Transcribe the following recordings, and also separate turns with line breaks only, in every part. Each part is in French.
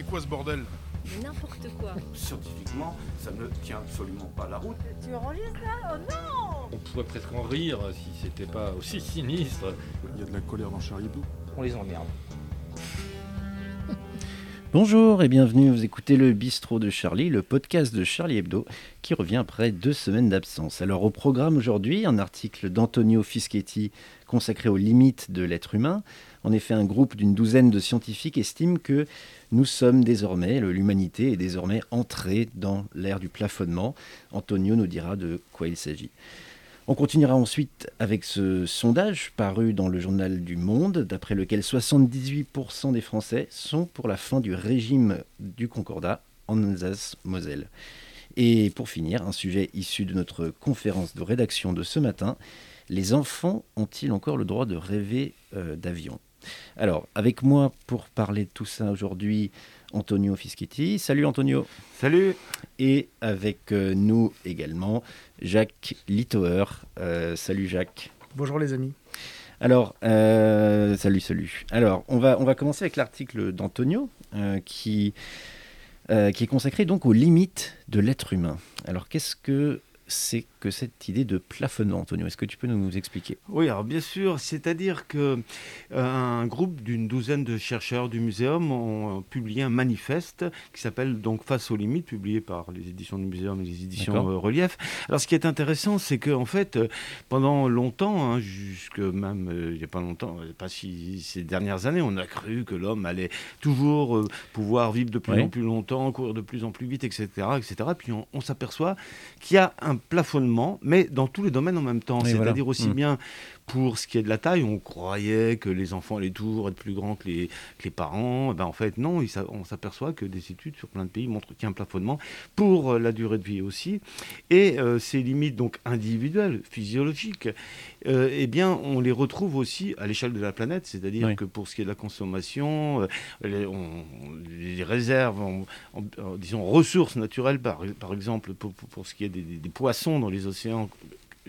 C'est quoi ce bordel
Mais n'importe quoi.
Scientifiquement, ça ne tient absolument pas la route.
Tu enregistres là Oh non
On pourrait presque en rire si c'était pas aussi sinistre.
Il y a de la colère dans Charlie Hebdo.
On les emmerde.
Bonjour et bienvenue, vous écoutez le Bistrot de Charlie, le podcast de Charlie Hebdo, qui revient après deux semaines d'absence. Alors au programme aujourd'hui, un article d'Antonio Fischetti consacré aux limites de l'être humain. En effet, un groupe d'une douzaine de scientifiques estime que nous sommes désormais, l'humanité est désormais entrée dans l'ère du plafonnement. Antonio nous dira de quoi il s'agit. On continuera ensuite avec ce sondage paru dans le journal du Monde, d'après lequel 78% des Français sont pour la fin du régime du Concordat en Alsace-Moselle. Et pour finir, un sujet issu de notre conférence de rédaction de ce matin, les enfants ont-ils encore le droit de rêver euh, d'avion? Alors, avec moi pour parler de tout ça aujourd'hui, Antonio Fischetti. Salut Antonio.
Salut
Et avec euh, nous également, Jacques Littauer. Euh, salut Jacques.
Bonjour les amis.
Alors, euh, salut, salut. Alors, on va, on va commencer avec l'article d'Antonio euh, qui, euh, qui est consacré donc aux limites de l'être humain. Alors, qu'est-ce que c'est que cette idée de plafonnement, Antonio Est-ce que tu peux nous expliquer?
Oui, alors bien sûr, c'est-à-dire que euh, un groupe d'une douzaine de chercheurs du muséum ont publié un manifeste qui s'appelle donc Face aux limites, publié par les éditions du muséum et les éditions euh, Relief. Alors ce qui est intéressant, c'est que en fait, euh, pendant longtemps, hein, jusque même euh, il n'y a pas longtemps, euh, pas si ces dernières années, on a cru que l'homme allait toujours euh, pouvoir vivre de plus
Oui.
en plus longtemps, courir de plus en plus vite, etc., etc. Puis on, on s'aperçoit qu'il y a un plafonnement, mais dans tous les domaines en même temps. C'est-à-dire
voilà.
aussi
Mm.
bien pour ce qui est de la taille, on croyait que les enfants allaient toujours être plus grands que les, que les parents. Eh Ben, en fait, non, on s'aperçoit que des études sur plein de pays montrent qu'il y a un plafonnement pour euh, la durée de vie aussi. Et euh, ces limites donc individuelles, physiologiques, euh, eh bien, on les retrouve aussi à l'échelle de la planète. C'est-à-dire
Oui.
que pour ce qui est de la consommation, euh, les, on- les réserves, en, en- en, disons, ressources naturelles, par, par exemple, pour, pour- pour ce qui est des, des- des poissons dans les océans,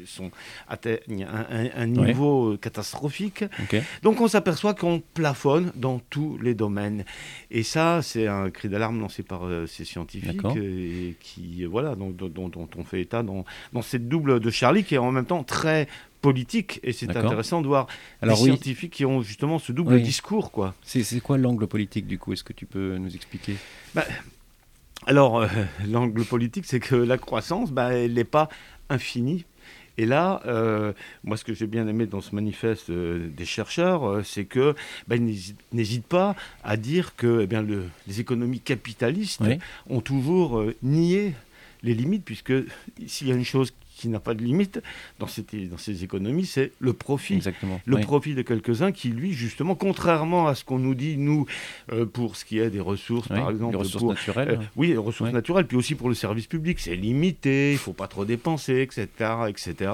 sont, atteignent un, un- un
Ouais.
niveau euh, catastrophique. Donc on s'aperçoit qu'on plafonne dans tous les domaines. Et ça, c'est un cri d'alarme lancé par euh, ces scientifiques euh, et qui, voilà, dont, dont- dont on fait état dans, dans cette double de Charlie qui est en même temps très politique. Et c'est intéressant de voir
Alors oui,
scientifiques qui ont justement ce double
Oui.
discours, quoi.
c'est c'est quoi l'angle politique du coup? Est-ce que tu peux nous expliquer?
Alors, euh, l'angle politique, c'est que la croissance, bah, elle n'est pas infinie. Et là, euh, moi, ce que j'ai bien aimé dans ce manifeste euh, des chercheurs, euh, c'est que bah, ils n'hésitent- pas à dire que eh bien, le- les économies capitalistes
Oui.
ont toujours nié les limites, puisque s'il y a une chose qui n'a pas de limite dans, cette- dans ces économies, c'est le profit
Exactement.
le
Oui.
profit de quelques-uns qui, lui, justement, contrairement à ce qu'on nous dit, nous, euh, pour ce qui est des ressources,
Oui,
par exemple,
les ressources
pour,
naturelles.
euh, oui, les ressources naturelles, puis aussi pour le service public, c'est limité, il faut pas trop dépenser, etc., etc.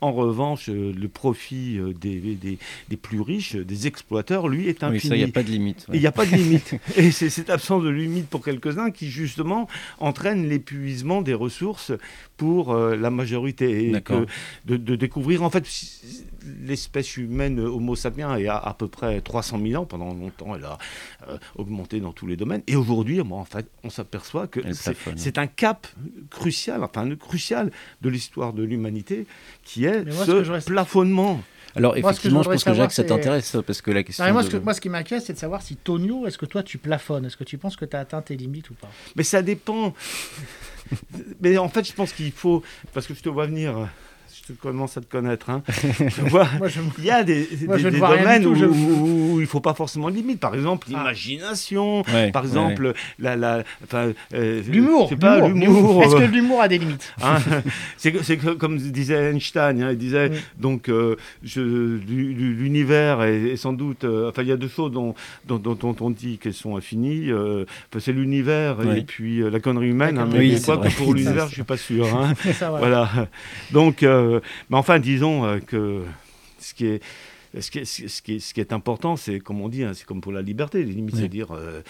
En revanche, euh, le profit des, des, des plus riches, des exploiteurs, lui, est
oui,
infini.
ça, il n'y a pas de limite.
Il n'y a pas de limite. Et c'est cette absence de limite pour quelques-uns qui, justement, entraîne l'épuisement des ressources pour euh, la majorité. Et que de, de découvrir, en fait, l'espèce humaine Homo sapiens est à, à peu près 300 000 ans. Pendant longtemps, elle a euh, augmenté dans tous les domaines. Et aujourd'hui, bon, en fait, on s'aperçoit que c'est un cap crucial, enfin, un crucial de l'histoire de l'humanité qui est
moi, ce reste-
plafonnement.
Alors
Moi, ce que je
effectivement, je pense que Jacques, ça t'intéresse, parce que la question.
Non, moi,
de-
ce que- moi, ce qui m'inquiète, c'est de savoir si Tonio, est-ce que toi, tu plafonnes? Est-ce que tu penses que tu as atteint tes limites ou pas?
Mais ça dépend. Mais en fait, je pense qu'il faut. Parce que je te vois venir. Je commence à te connaître. Hein. Je vois.
Moi, je...
Il y a des,
Moi, ne
domaines
tout,
où,
je-
où il ne faut pas forcément de limite. Par exemple,
Ah.
l'imagination.
Ouais,
Par
ouais.
exemple, la, euh,
L'humour l'humour. Est-ce que l'humour a des limites?
Hein. c'est comme disait Einstein, hein, il disait donc euh, l'univers est, est sans doute. euh, enfin, il y a deux choses dont, dont, dont- dont on dit qu'elles sont infinies. euh, c'est l'univers
Ouais.
et puis euh, la connerie humaine. Hein, mais quoi
Oui,
que
c'est
pour l'univers, je suis pas sûr. hein.
Ça, voilà.
Voilà. Donc, euh, mais enfin, disons que ce qui est. Ce qui, est, ce, qui est, ce qui est important, c'est comme on dit, hein, c'est comme pour la liberté, les limites,
Oui.
c'est dire, euh,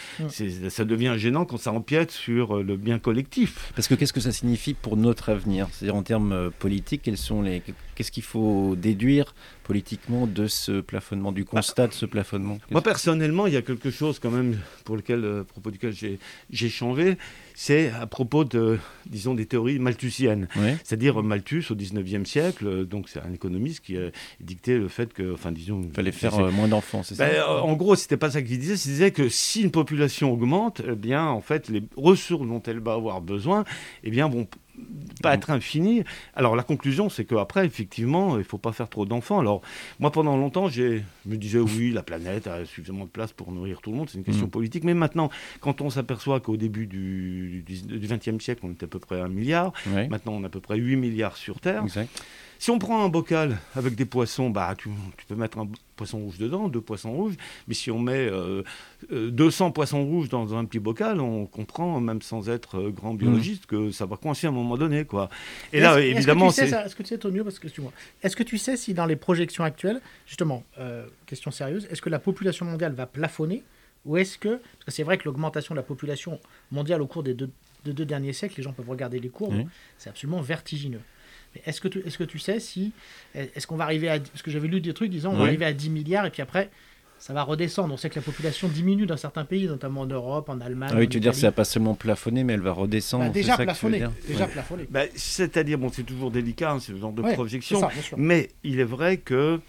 ça devient gênant quand ça empiète sur euh, le bien collectif.
Parce que qu'est-ce que ça signifie pour notre avenir? C'est-à-dire en termes euh, politiques, quelles sont les, Qu'est-ce qu'il faut déduire politiquement de ce plafonnement, du constat de ce plafonnement?
Moi, personnellement, il y a quelque chose quand même pour lequel, euh, à propos duquel j'ai j'ai changé, c'est à propos de, disons, des théories malthusiennes. C'est-à-dire Malthus au 19e siècle, euh, donc c'est un économiste qui a dicté le fait que, enfin disons...
Il fallait faire euh, moins d'enfants, c'est ça
Ben, euh, en gros, c'était pas ça qu'il disait. Il disait que si une population augmente, eh bien, en fait, les ressources dont elle va avoir besoin, eh bien, vont pas être infinies. Alors, la conclusion, c'est qu'après, effectivement, il faut pas faire trop d'enfants. Alors, moi, pendant longtemps, je me disais, oui, la planète a suffisamment de place pour nourrir tout le monde. C'est une question
Mhm.
politique. Mais maintenant, quand on s'aperçoit qu'au début du, 20e siècle, on était à peu près à un milliard,
Ouais,
maintenant, on a à peu près 8 milliards sur Terre.
exact.
Si on prend un bocal avec des poissons, bah, tu, tu peux mettre un poisson rouge dedans, deux poissons rouges. Mais si on met euh, euh, 200 poissons rouges dans un petit bocal, on comprend, même sans être euh, grand biologiste, que ça va coincer à un moment donné. Quoi. Et là,
Est-ce- est-ce que
évidemment, c'est...
Est-ce que tu sais, Tonio, parce que est-ce que tu sais si dans les projections actuelles, justement, euh, question sérieuse, est-ce que la population mondiale va plafonner ou est-ce que, parce que c'est vrai que l'augmentation de la population mondiale au cours des deux, des deux derniers siècles, les gens peuvent regarder les courbes, c'est absolument vertigineux. Mais est-ce que, tu, est-ce que tu sais si, est-ce qu'on va arriver à, parce que j'avais lu des trucs disant on va arriver à 10 milliards et puis après ça va redescendre. On sait que la population diminue dans certains pays, notamment en Europe, en Allemagne.
Ah oui,
en
tu veux dire que ça
Italie.
va pas seulement plafonner, mais elle va redescendre.
Bah,
c'est
déjà
ça que tu veux
plafonné,
dire
déjà
Ouais.
plafonné.
Bah, c'est-à-dire, bon, c'est toujours délicat, hein, ce genre de
Ouais,
projection.
c'est ça, bien sûr.
Mais il est vrai que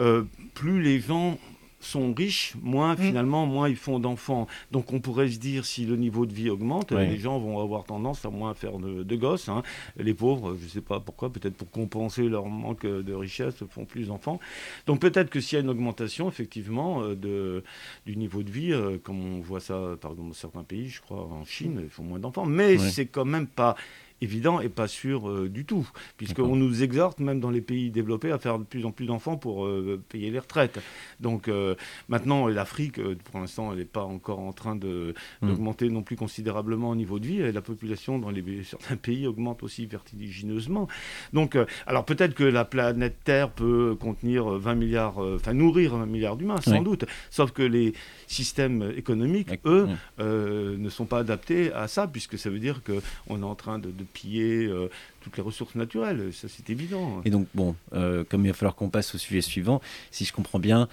euh, plus les gens sont riches, moins
Mm.
finalement, moins ils font d'enfants. Donc on pourrait se dire, si le niveau de vie augmente, les gens vont avoir tendance à moins faire de, de gosses. hein. Les pauvres, je ne sais pas pourquoi, peut-être pour compenser leur manque de richesse, font plus d'enfants. Donc peut-être que s'il y a une augmentation, effectivement, euh, de, du niveau de vie, euh, comme on voit ça, par exemple, dans certains pays, je crois, en Chine, ils font moins d'enfants. Mais
Ouais.
c'est quand même pas évident et pas sûr euh, du tout, puisqu'on nous exhorte, même dans les pays développés, à faire de plus en plus d'enfants pour euh, payer les retraites. Donc euh, maintenant, l'Afrique, pour l'instant, elle n'est pas encore en train de-
Mm.
d'augmenter non plus considérablement au niveau de vie, et la population dans les, certains pays augmente aussi vertigineusement. Donc, alors peut-être que la planète Terre peut contenir euh, 20 milliards, enfin nourrir 20 milliards d'humains, sans
Oui.
doute, sauf que les systèmes économiques, eux, ne sont pas adaptés à ça, puisque ça veut dire qu'on est en train de, de piller euh, toutes les ressources naturelles. Ça, c'est évident.
Et donc, bon, euh, comme il va falloir qu'on passe au sujet suivant, si je comprends bien,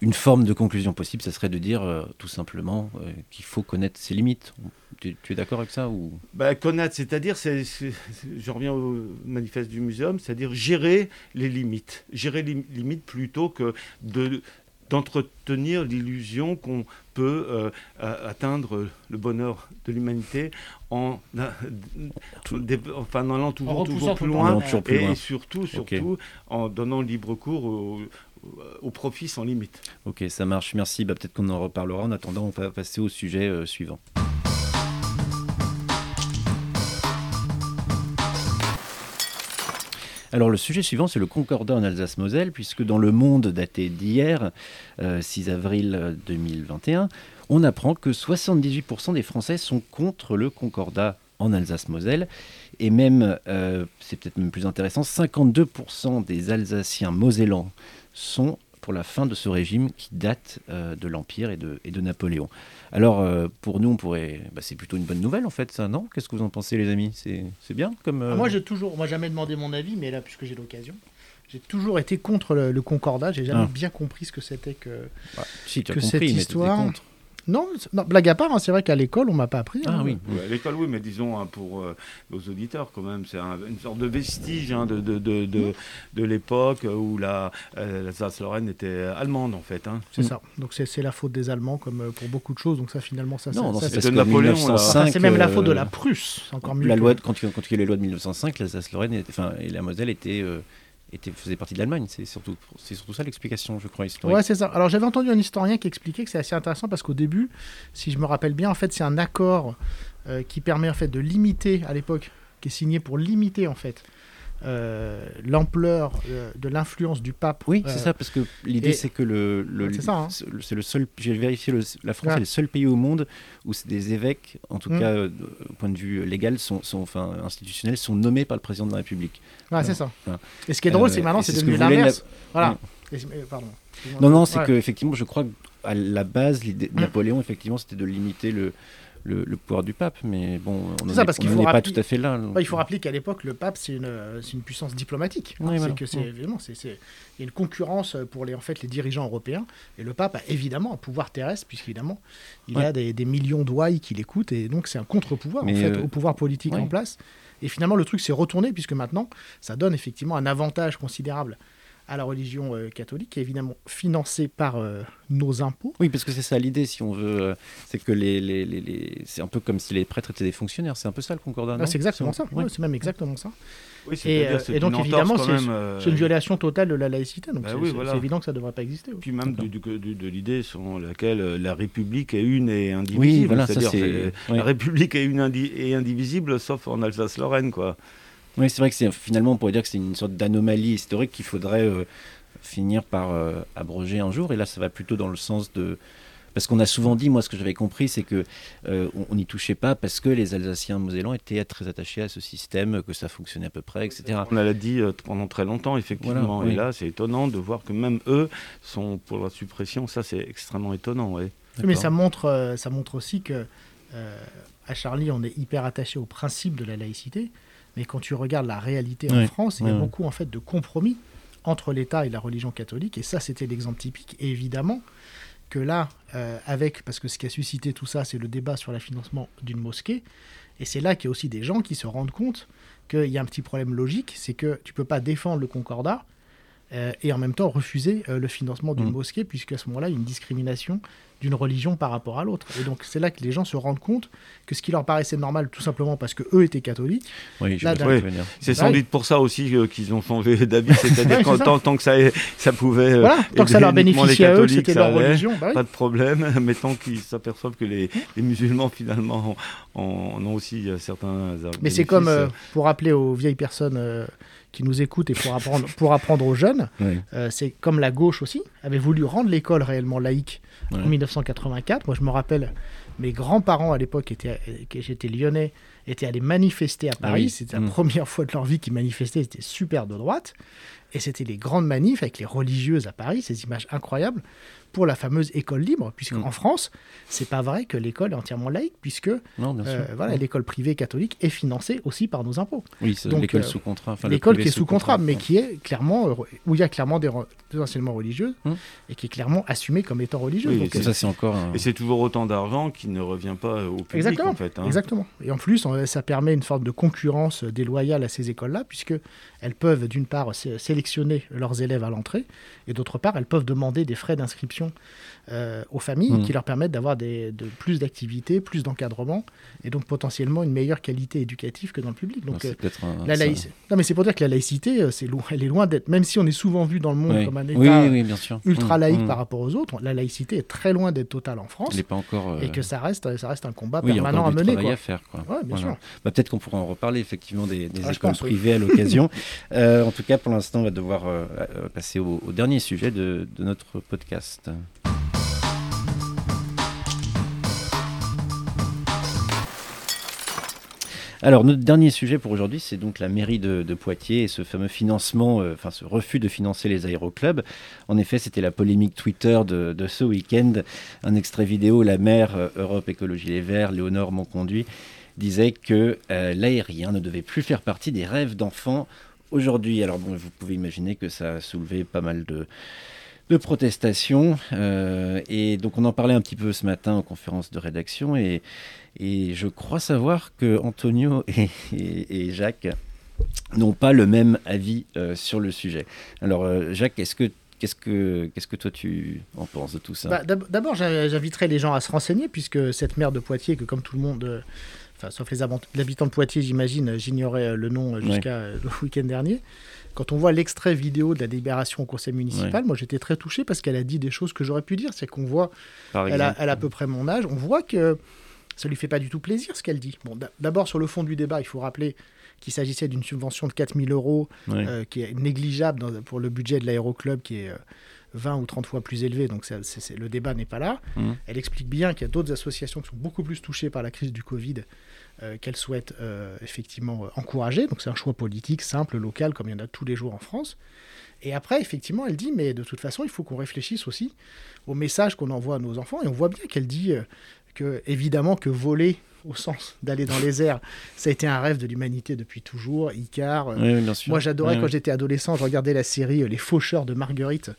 une forme de conclusion possible, ça serait de dire euh, tout simplement euh, qu'il faut connaître ses limites. Tu, tu es d'accord avec ça ou?
Bah, connaître, c'est-à-dire, c'est, c'est- c'est- je reviens au manifeste du muséum, c'est-à-dire gérer les limites. Gérer les limites plutôt que de, d'entretenir l'illusion qu'on peut euh, a- atteindre le bonheur de l'humanité en, en allant toujours, toujours plus loin.
Non, toujours plus
et,
loin.
et surtout, surtout en donnant libre cours au, au profit sans limite.
Ok, ça marche, merci. Bah, Peut-être qu'on en reparlera. En attendant, on va passer au sujet euh, suivant. Alors le sujet suivant, c'est le Concordat en Alsace-Moselle, puisque dans le monde daté d'hier, euh, 6 avril 2021, on apprend que 78% des Français sont contre le Concordat en Alsace-Moselle, et même, euh, c'est peut-être même plus intéressant, 52% des Alsaciens mosellans sont pour la fin de ce régime qui date euh, de l'Empire et de, et de Napoléon. Alors, euh, pour nous, on pourrait... bah, c'est plutôt une bonne nouvelle, en fait, ça, non? Qu'est-ce que vous en pensez, les amis? C'est c'est bien comme... euh,
Ah, Moi, j'ai toujours, moi, jamais demandé mon avis, mais là, puisque j'ai l'occasion, j'ai toujours été contre le, le concordat. J'ai jamais
Ah.
bien compris ce que c'était que.
bah, si, tu as
que
compris,
cette
mais
histoire-
contre.
Non, blague à part, hein, c'est vrai qu'à l'école, on m'a pas appris.
Ah
hein.
oui.
Ouais, à l'école, oui, mais disons hein, pour euh, nos auditeurs, quand même, c'est un- une sorte de vestige hein, de, de, de, de, de l'époque où la, euh, l'Alsace-Lorraine était allemande, en fait. hein.
C'est
Mm.
ça. Donc c'est c'est la faute des Allemands, comme euh, pour beaucoup de choses. Donc ça, finalement, ça,
Non, non,
ça,
c'est
Napoléon, là.
1905,
enfin, c'est même la faute de
euh,
la Prusse. c'est Encore mieux.
La loi, de- quand, il- quand il y a eu les lois de 1905, l'Alsace-Lorraine était- enfin, et la Moselle était, euh, était, faisait partie de l'Allemagne. C'est surtout, c'est surtout ça l'explication, je crois, historique.
Ouais, c'est ça. Alors j'avais entendu un historien qui expliquait que c'est assez intéressant parce qu'au début, si je me rappelle bien, en fait, c'est un accord euh, qui permet en fait de limiter à l'époque, qui est signé pour limiter en fait euh, l'ampleur euh, de l'influence du pape.
Oui,
euh,
c'est ça, parce que l'idée c'est que le, le-
C'est ça, hein.
le- seul. J'ai vérifié, le- la France
Ah.
est le seul pays au monde où des évêques, en tout
Mm.
cas euh, au point de vue légal, sont, sont, enfin institutionnels, sont nommés par le président de la République.
Ouais, c'est ça.
Voilà.
Et ce qui est drôle,
Euh,
c'est maintenant, c'est
c'est ce
devenu l'inverse. Voilà.
Ouais.
Et euh, pardon.
Non, non, c'est
Ouais.
que effectivement, je crois qu'à la base, l'idée de
Mm.
Napoléon, effectivement, c'était de limiter le, le, le pouvoir du pape, mais bon, on
C'est
n'en
ça,
est,
parce qu'il
on en
faut
est pas tout à fait là.
Ouais, il faut rappeler qu'à l'époque, le pape, c'est une, euh, une puissance diplomatique.
Oui,
c'est
voilà.
que c'est
Ouais.
évidemment, c'est, il y a une concurrence pour les, en fait, les dirigeants européens. Et le pape a évidemment un pouvoir terrestre, puisqu'évidemment, il
Ouais.
a des, des millions d'ouailles qui l'écoutent. Et donc, c'est un contre-pouvoir, en
Mais,
fait,
euh,
au pouvoir politique
ouais.
en place. Et finalement, le truc s'est retourné, puisque maintenant, ça donne effectivement un avantage considérable à la religion euh, catholique, qui est évidemment financée par euh, nos impôts.
Oui, parce que c'est ça l'idée, si on veut. euh, c'est que les, les, les- les- c'est un peu comme si les prêtres étaient des fonctionnaires. C'est un peu ça le concordat.
Ah, c'est exactement ça.
Ouais.
Ouais, c'est même exactement ça.
Oui,
Et,
c'est-à-dire c'est
et donc, évidemment, c'est-
même, euh,
C'est une violation totale de la laïcité. Donc,
Bah
c'est,
oui,
c'est-
voilà.
c'est évident que ça ne devrait pas exister. oui.
Puis même
D'accord.
du- du- du- de l'idée selon laquelle la République est une et indivisible.
Oui, voilà, ça
C'est-à-dire,
c'est.
c'est-
ouais.
La République est une indi- et indivisible, sauf en Alsace-Lorraine, quoi.
Oui, c'est vrai que c'est finalement, on pourrait dire que c'est une sorte d'anomalie historique qu'il faudrait euh, finir par euh, abroger un jour. Et là, ça va plutôt dans le sens de. Parce qu'on a souvent dit, moi, ce que j'avais compris, c'est que euh, on- on n'y touchait pas parce que les Alsaciens mosellans étaient très attachés à ce système, que ça fonctionnait à peu près, etc.
On l'a dit euh, pendant très longtemps, effectivement.
Voilà,
et là, c'est étonnant de voir que même eux sont pour la suppression. Ça, c'est extrêmement étonnant, ouais.
Mais ça montre, euh, ça montre aussi que euh, à Charlie, on est hyper attaché au principe de la laïcité. Mais quand tu regardes la réalité en France, il y a beaucoup en fait de compromis entre l'État et la religion catholique. Et ça, c'était l'exemple typique. Et évidemment que là, euh, avec, parce que ce qui a suscité tout ça, c'est le débat sur le financement d'une mosquée. Et c'est là qu'il y a aussi des gens qui se rendent compte qu'il y a un petit problème logique, c'est que tu peux pas défendre le concordat et en même temps refuser euh, le financement d'une
Mm.
mosquée, puisqu'à ce moment-là, il y a une discrimination d'une religion par rapport à l'autre. Et donc c'est là que les gens se rendent compte que ce qui leur paraissait normal, tout simplement parce que eux étaient catholiques,
Oui, dire.
C'est sans
oui.
doute pour ça aussi euh, qu'ils ont changé d'avis. C'est-à-dire
Ouais,
tant, tant que ça, ça pouvait. euh,
voilà, tant que ça leur bénéficiait à eux, c'était leur
allait.
religion. bah oui.
Pas de problème, mais tant qu'ils s'aperçoivent que les, les musulmans, finalement, en, en ont aussi euh, certains.
Mais c'est comme, euh, pour rappeler aux vieilles personnes euh, qui nous écoutent et pour apprendre, pour apprendre aux jeunes, euh, c'est comme la gauche aussi, avait voulu rendre l'école réellement laïque en
Ouais.
1984. Moi, je me rappelle, mes grands-parents à l'époque, étaient, euh, j'étais lyonnais, étaient allés manifester à Paris.
oui.
C'était la
Mm.
première fois de leur vie qu'ils manifestaient. C'était super de droite. Et c'était les grandes manifs avec les religieuses à Paris, ces images incroyables, pour la fameuse école libre. Puisqu'en
Mm.
France, c'est pas vrai que l'école est entièrement laïque, puisque
Non,
euh, voilà,
Ouais.
l'école privée catholique est financée aussi par nos impôts.
Oui, c'est
donc,
l'école
euh,
sous contrat. enfin,
L'école qui est sous contrat, mais
ouais.
qui est clairement, euh, où il y a clairement des, re- des enseignements religieux,
Hum.
et qui est clairement assumé comme étant religieux.
Oui,
Donc,
c'est
euh,
Ça, c'est encore. un-
Et c'est toujours autant d'argent qui ne revient pas au public,
Exactement,
en fait. hein.
Exactement. Et en plus, on- ça permet une forme de concurrence déloyale à ces écoles-là, puisque elles peuvent d'une part sé- sélectionner leurs élèves à l'entrée, et d'autre part, elles peuvent demander des frais d'inscription euh, aux familles
Mhm.
qui leur permettent d'avoir de, plus d'activités, plus d'encadrement, et donc potentiellement une meilleure qualité éducative que dans le public. Donc,
c'est
euh,
un-
la laïcité. Non, mais c'est pour dire que la laïcité, euh, c'est loin, elle est loin d'être, même si on est souvent vu dans le monde
Ouais.
comme un État
Oui, oui, oui, bien sûr.
ultra
Mm,
laïque
mm.
par rapport aux autres, la laïcité est très loin d'être totale en France,
n'est pas encore. euh,
et que ça reste, ça reste un combat
Oui, il y a
permanent à mener. Quoi.
à faire. Quoi.
Ouais, bien
Voilà.
sûr.
Bah, Peut-être qu'on pourra en reparler effectivement des, des
Ah,
écoles
oui.
privées à l'occasion. Euh, en tout cas, pour l'instant, on va devoir euh, passer au, dernier sujet de, notre podcast. Alors, notre dernier sujet pour aujourd'hui, c'est donc la mairie de, Poitiers et ce fameux financement, euh, enfin ce refus de financer les aéroclubs. En effet, c'était la polémique Twitter de, ce week-end. Un extrait vidéo, la maire euh, Europe Écologie Les Verts, Léonore Monconduit, disait que l'aérien ne devait plus faire partie des rêves d'enfants aujourd'hui. Alors bon, vous pouvez imaginer que ça a soulevé pas mal de, de protestations. euh, et donc on en parlait un petit peu ce matin en conférence de rédaction. Et, et je crois savoir que Antonio et, et- Jacques n'ont pas le même avis euh, sur le sujet. Alors euh, Jacques, est-ce que Qu'est-ce que, qu'est-ce que toi tu en penses de tout ça?
Bah, d'ab- D'abord, j'in- j'inviterai les gens à se renseigner, puisque cette maire de Poitiers, que comme tout le monde, enfin, sauf les habitants de Poitiers, j'imagine, euh, j'ignorais euh, le nom euh, jusqu'à euh, le week-end dernier. Quand on voit l'extrait vidéo de la délibération au conseil municipal, moi j'étais très touché parce qu'elle a dit des choses que j'aurais pu dire. C'est qu'on voit elle a,
exemple
elle a à peu près mon âge. On voit que ça lui fait pas du tout plaisir ce qu'elle dit. Bon, d'a- d'abord sur le fond du débat, il faut rappeler qu'il s'agissait d'une subvention de 4000 euros
Ouais.
euh, qui est négligeable dans- pour le budget de l'aéroclub qui est euh, 20 ou 30 fois plus élevé. Donc le débat n'est pas là.
Mhm.
Elle explique bien qu'il y a d'autres associations qui sont beaucoup plus touchées par la crise du Covid euh, qu'elle souhaite euh, effectivement euh, encourager. Donc c'est un choix politique simple, local, comme il y en a tous les jours en France. Et après, effectivement, elle dit, mais de toute façon, il faut qu'on réfléchisse aussi au message qu'on envoie à nos enfants. Et on voit bien qu'elle dit que évidemment que voler au sens d'aller dans les airs, ça a été un rêve de l'humanité depuis toujours. Icar,
Oui, oui,
moi j'adorais quand j'étais adolescent, je regardais la série euh, Les Faucheurs de Marguerite,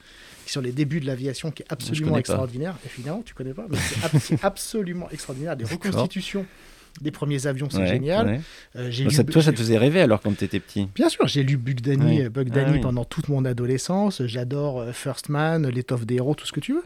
sur les débuts de l'aviation, qui est absolument
pas.
extraordinaire. Évidemment, tu connais pas, mais c'est ab- c'est absolument extraordinaire. Des reconstitutions des premiers avions, c'est
Ouais,
génial.
ouais.
Euh, j'ai lu-
toi, ça te faisait rêver alors quand t'étais petit?
Bien sûr, j'ai lu Bug Danny, euh,
Ah oui.
pendant toute mon adolescence. J'adore First Man, L'étoffe des héros, tout ce que tu veux.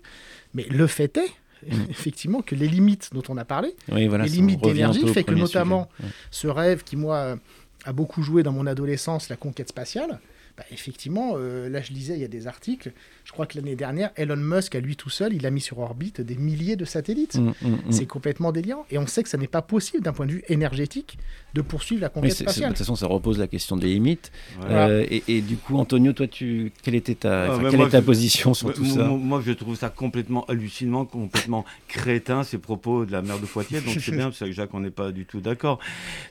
Mais le fait est. effectivement, que les limites dont on a parlé,
Oui, voilà.
les limites d'énergie fait que notamment
sujet. Ouais.
ce rêve qui, moi, a beaucoup joué dans mon adolescence, la conquête spatiale, bah, effectivement, euh, là je lisais, il y a des articles, je crois que l'année dernière, Elon Musk, à lui tout seul, il a mis sur orbite des milliers de satellites.
Mm, mm, mm.
C'est complètement délirant. Et on sait que ça n'est pas possible d'un point de vue énergétique de poursuivre la conquête
c'est- de
spatiale.
toute façon, ça repose la question des limites.
Voilà.
Euh, et, et du coup, Antonio, toi, tu, quelle était ta,
Ah,
quelle
moi,
est ta
je-
position sur tout ça
moi- je trouve ça complètement hallucinant, complètement crétin, ces propos de la mère de Poitiers. Donc, c'est bien, c'est avec Jacques, on n'est pas du tout d'accord.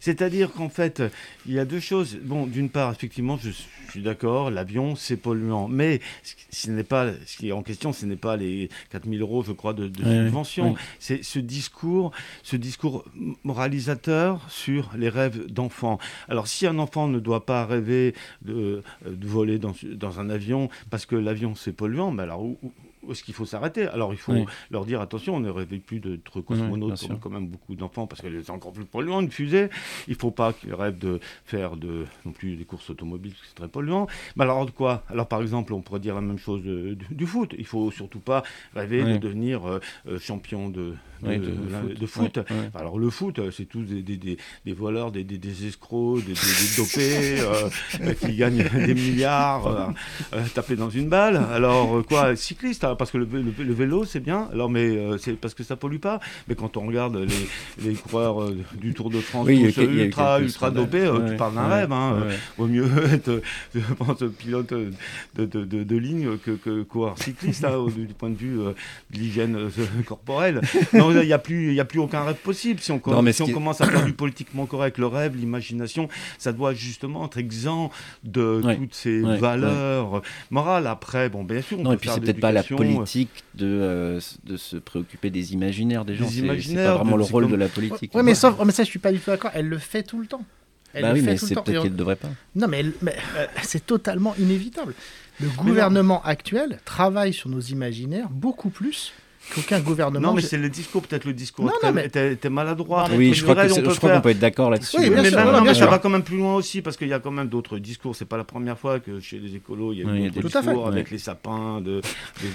C'est-à-dire qu'en fait, il y a deux choses. Bon, d'une part, effectivement, je suis d'accord, l'avion, c'est polluant. Mais ce qui- ce n'est pas, ce qui est en question, ce n'est pas les 4000 euros, je crois, de, subvention. C'est ce discours, ce discours moralisateur sur les rêves d'enfants. Alors, si un enfant ne doit pas rêver de, de voler dans, dans un avion parce que l'avion c'est polluant, mais alors où, où- où est-ce qu'il faut s'arrêter? Alors, il faut
Oui.
leur dire attention, on ne rêve plus d'être cosmonaute comme quand même beaucoup d'enfants parce que c'est encore plus polluant une fusée. Il ne faut pas qu'ils rêvent de faire de, non plus des courses automobiles parce que c'est très polluant. Mais alors de quoi? Alors, par exemple, on pourrait dire la même chose de- du, du foot. Il faut surtout pas rêver de
Oui.
devenir euh, euh, champion de, de,
Oui, foot.
Alors le foot, euh, c'est tous des, des, des, des voleurs, des, escrocs, des, dopés euh, euh, qui gagnent des milliards euh, euh, tapés dans une balle. Alors euh, quoi, cycliste, hein, parce que le, le- le vélo c'est bien. Alors mais euh, c'est parce que ça pollue pas. Mais quand on regarde les, les coureurs euh, du Tour de France,
Oui,
tous
a
ultra ultra dopés, euh,
Ouais,
tu parles d'un
ouais,
rêve. Hein,
ouais.
Vaut mieux être, je pense, pilote de, de, de, de ligne que, que coureur cycliste hein, du point de vue euh, de l'hygiène euh, corporelle. Non, il n'y a, plus- y a plus aucun rêve possible. Si on,
Non,
si on
qui
commence à faire du politiquement correct, le rêve, l'imagination, ça doit justement être exempt de toutes ces valeurs morales. Après, bon, bien sûr, on
Non,
peut
et puis c'est peut-être pas la
euh,
politique de, euh, de se préoccuper des imaginaires des gens. C'est- pas vraiment
de-
le rôle de la politique.
Ouais, mais sauf, oh, mais ça, je suis pas du tout d'accord. Elle le fait tout le temps. Elle
Bah
le
oui,
fait
mais
tout le
c'est peut-être qu'elle ne devrait pas.
Non, mais, euh, c'est totalement inévitable. Le gouvernement actuel travaille sur nos imaginaires beaucoup plus qu'aucun gouvernement.
Non, mais c'est le discours, peut-être le discours
Non,
était,
non, mais-
maladroit.
Oui,
Je
crois qu'on peut être d'accord là-dessus.
Oui,
mais maintenant, ça va quand même plus loin aussi, parce qu'il y a quand même d'autres discours. C'est pas la première fois que chez les écolos, il y a
Oui, il y
eu
des-
discours
Tout à fait.
avec
Ouais.
les sapins, de,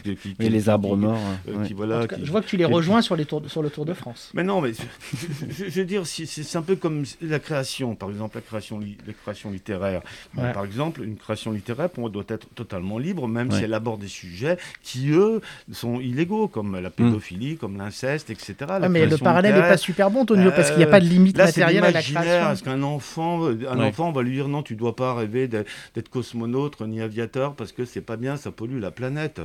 de- de- qui,
Et les arbres morts.
euh,
ouais.
qui,
en
voilà,
tout cas,
qui-
je vois que tu les
qui-
rejoins sur, les tours de- sur le Tour de France.
Mais non, mais je, je- je veux dire, c'est un peu comme la création, par exemple, la création, la création littéraire. Par exemple, une création littéraire, pour moi, doit être totalement libre, même si elle aborde des sujets qui, eux, sont illégaux, comme la pédophilie, comme l'inceste, etc. La
mais le parallèle n'est pas super bon, Tonio, parce qu'il n'y a pas de limite
Là,
matérielle à la création.
Est-ce qu'un enfant, un
Ouais.
enfant, on va lui dire non, tu dois pas rêver d'être cosmonaute ni aviateur parce que c'est pas bien, ça pollue la planète.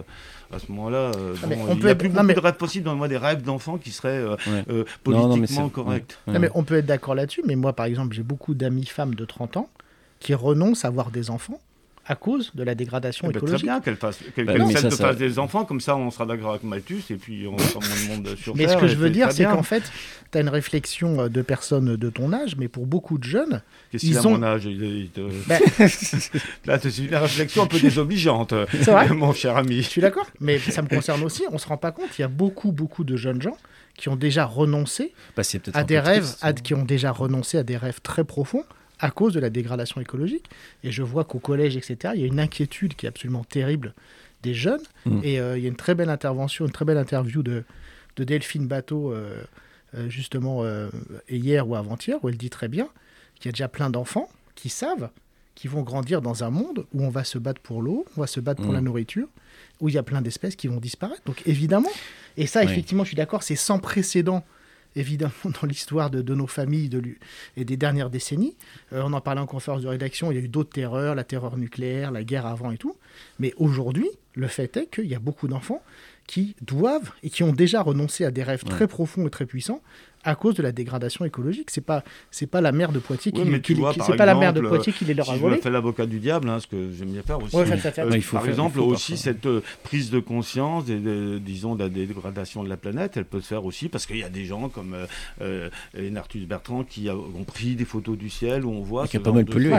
À ce moment-là, euh,
Ah,
bon,
on
il
peut
n'y a
être-
plus
non,
beaucoup
mais-
de rêves possibles. Dans moi, des rêves d'enfants qui seraient euh,
Ouais.
euh,
Non, non,
politiquement
c'est-
corrects.
ouais.
Non, mais on peut être d'accord là-dessus, mais moi, par exemple, j'ai beaucoup d'amis femmes de 30 ans qui renoncent à avoir des enfants à cause de la dégradation
Eh ben, très
écologique.
bien qu'elle fasse, qu'elle
Bah
qu'elle
oui, mais
celle
ça,
de
ça-
fasse des enfants, comme ça on sera d'accord avec Malthus et puis on sera moins de monde sur
Mais ce que je veux dire,
très
c'est
bien.
qu'en fait, tu as une réflexion euh, de personnes de ton âge, mais pour beaucoup de jeunes,
Qu'est-ce qu'il
ils
a
ont-
mon âge il- il te-
Ben-
Là, c'est une réflexion un peu désobligeante,
C'est vrai
mon cher ami.
je suis d'accord, mais ça me concerne aussi, on se rend pas compte, il y a beaucoup, beaucoup de jeunes gens qui ont déjà renoncé
Bah,
à des rêves,
triste,
à- qui ont déjà renoncé à des rêves très profonds à cause de la dégradation écologique. Et je vois qu'au collège, etc., il y a une inquiétude qui est absolument terrible des jeunes.
Mm.
Et euh, il y a une très belle intervention, une très belle interview de, de Delphine Bateau, euh, euh, justement, hier ou avant-hier, où elle dit très bien qu'il y a déjà plein d'enfants qui savent qu'ils vont grandir dans un monde où on va se battre pour l'eau, on va se battre pour
Mm.
la nourriture, où il y a plein d'espèces qui vont disparaître. Donc évidemment, et ça,
Oui.
effectivement, je suis d'accord, c'est sans précédent évidemment dans l'histoire de, de nos familles de et des dernières décennies. Euh, on en parlait en conférence de rédaction, il y a eu d'autres terreurs, la terreur nucléaire, la guerre avant et tout. Mais aujourd'hui, le fait est qu'il y a beaucoup d'enfants qui doivent et qui ont déjà renoncé à des rêves
Ouais.
très profonds et très puissants à cause de la dégradation écologique. C'est pas c'est pas la mer de Poitiers qui,
Oui, mais
qui-
tu vois,
qui-
par
c'est pas la mer de
exemple,
Poitiers qui les leur
Si
a
je
volé.
me fais l'avocat du diable, hein, ce que j'aime bien faire aussi.
Ouais, ça.
Euh,
Ouais, il faut
par
faire-
exemple,
il faut
aussi cette euh, prise de conscience, des- de- disons, de la dégradation de la planète, elle peut se faire aussi parce qu'il y a des gens comme euh, euh, Bertrand qui a- ont pris des photos du ciel où on voit.
Qui a pas mal
de
pollué.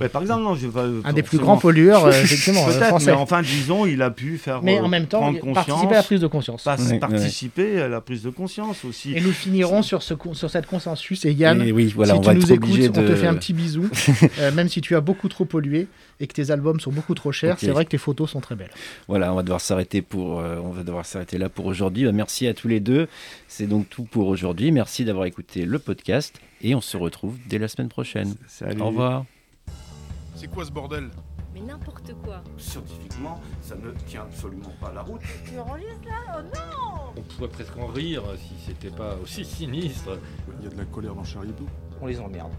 Ouais, par exemple, non, je vais pas
Un des plus grands pollueurs, effectivement,
mais enfin, disons, il a pu faire
Mais en même temps, participer à la prise de conscience.
participer à la prise de conscience aussi.
Et nous finirons sur, ce, sur cette consensus. Et Yann,
Et oui, voilà,
si
on
tu
va
nous écoutes,
obligé
on
de.
te fait un petit bisou. Euh, même si tu as beaucoup trop pollué et que tes albums sont beaucoup trop chers, c'est vrai que tes photos sont très belles.
Voilà, on va devoir s'arrêter pour, euh, on va devoir s'arrêter là pour aujourd'hui. Bah, merci à tous les deux. C'est donc tout pour aujourd'hui. Merci d'avoir écouté le podcast et on se retrouve dès la semaine prochaine.
Salut.
Au revoir.
C'est quoi ce bordel?
Mais n'importe quoi.
Scientifiquement, ça ne tient absolument pas la route.
Tu enregistres là Oh non
On pourrait presque en rire si c'était pas aussi sinistre.
Il y a de la colère dans Charlie Hebdo.
On les emmerde.